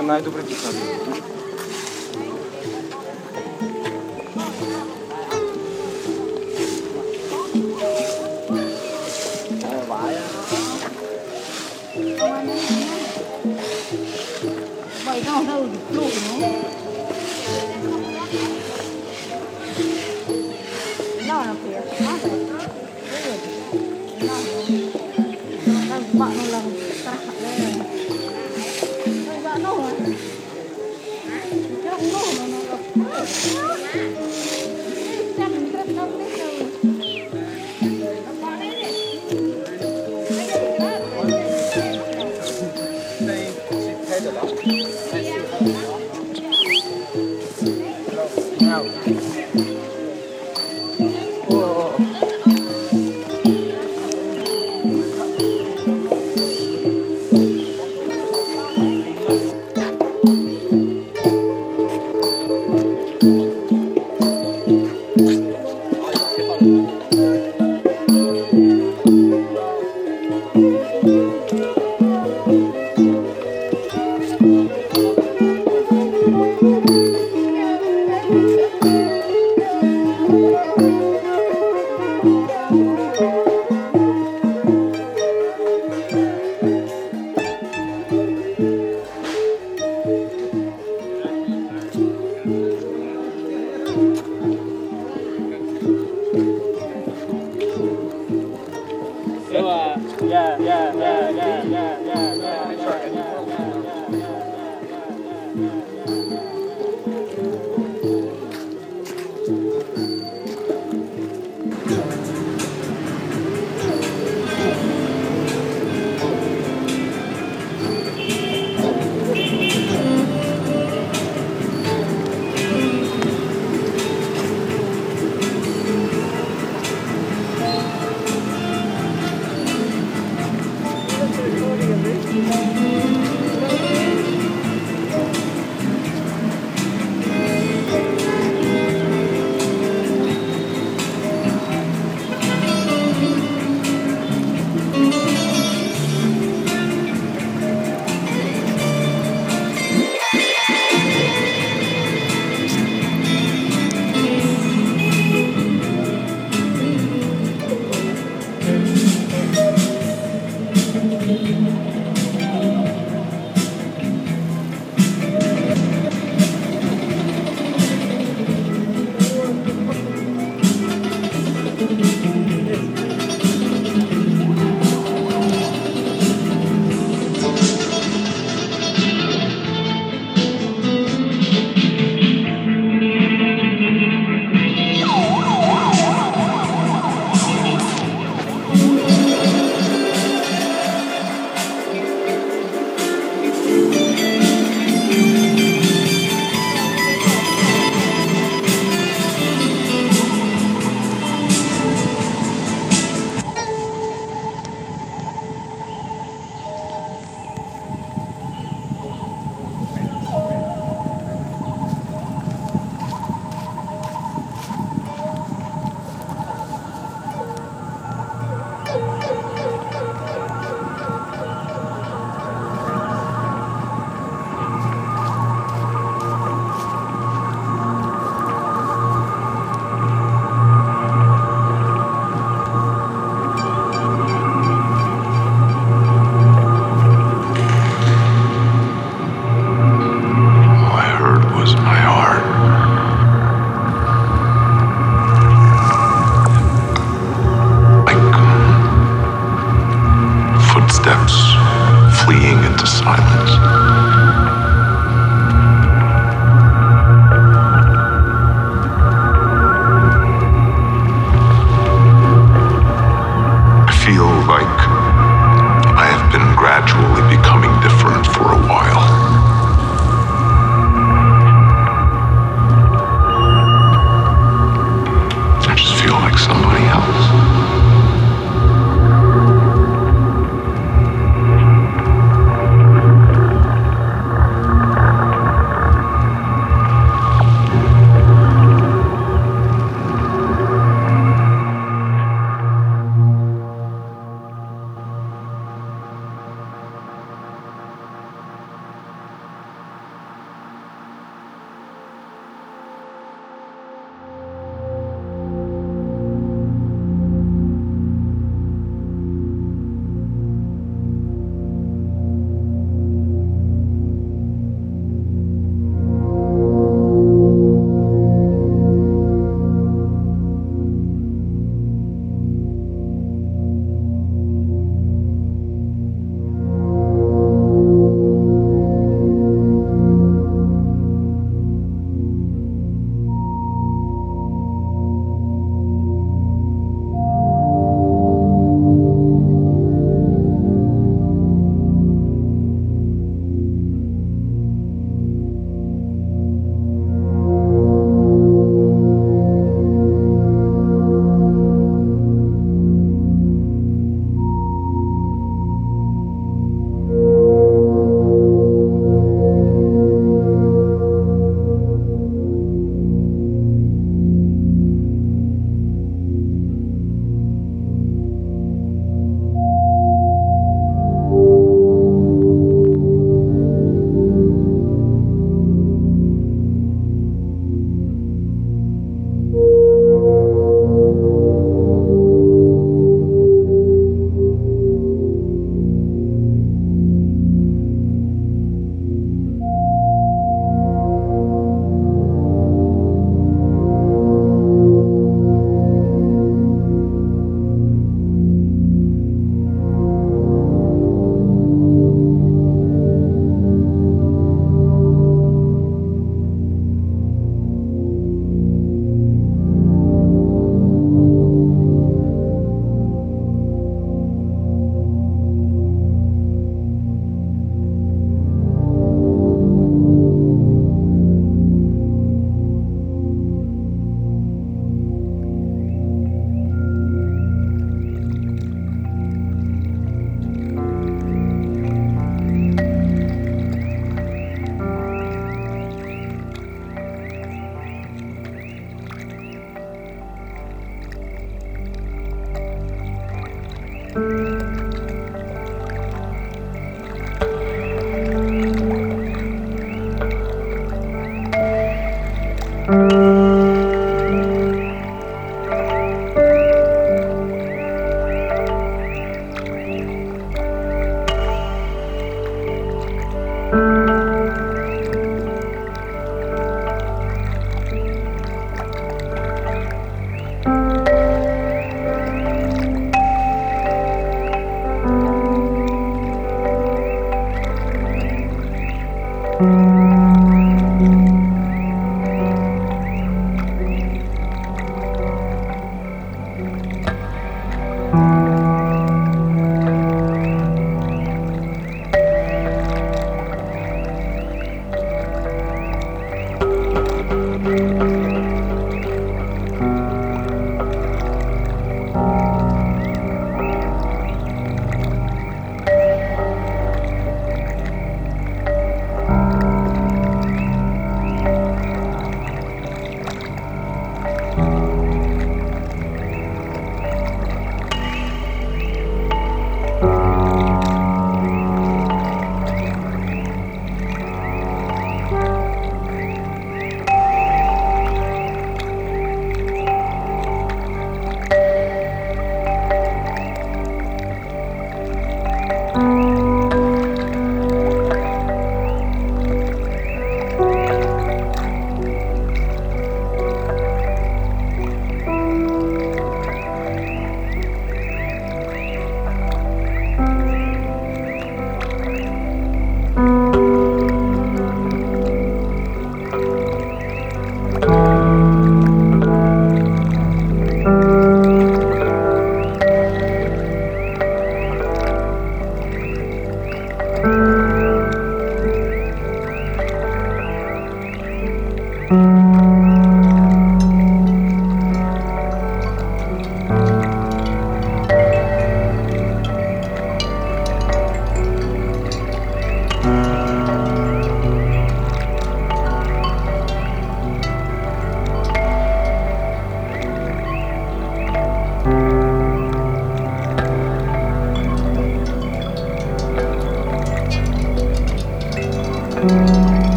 Є порошки, бачу, бляха найдобре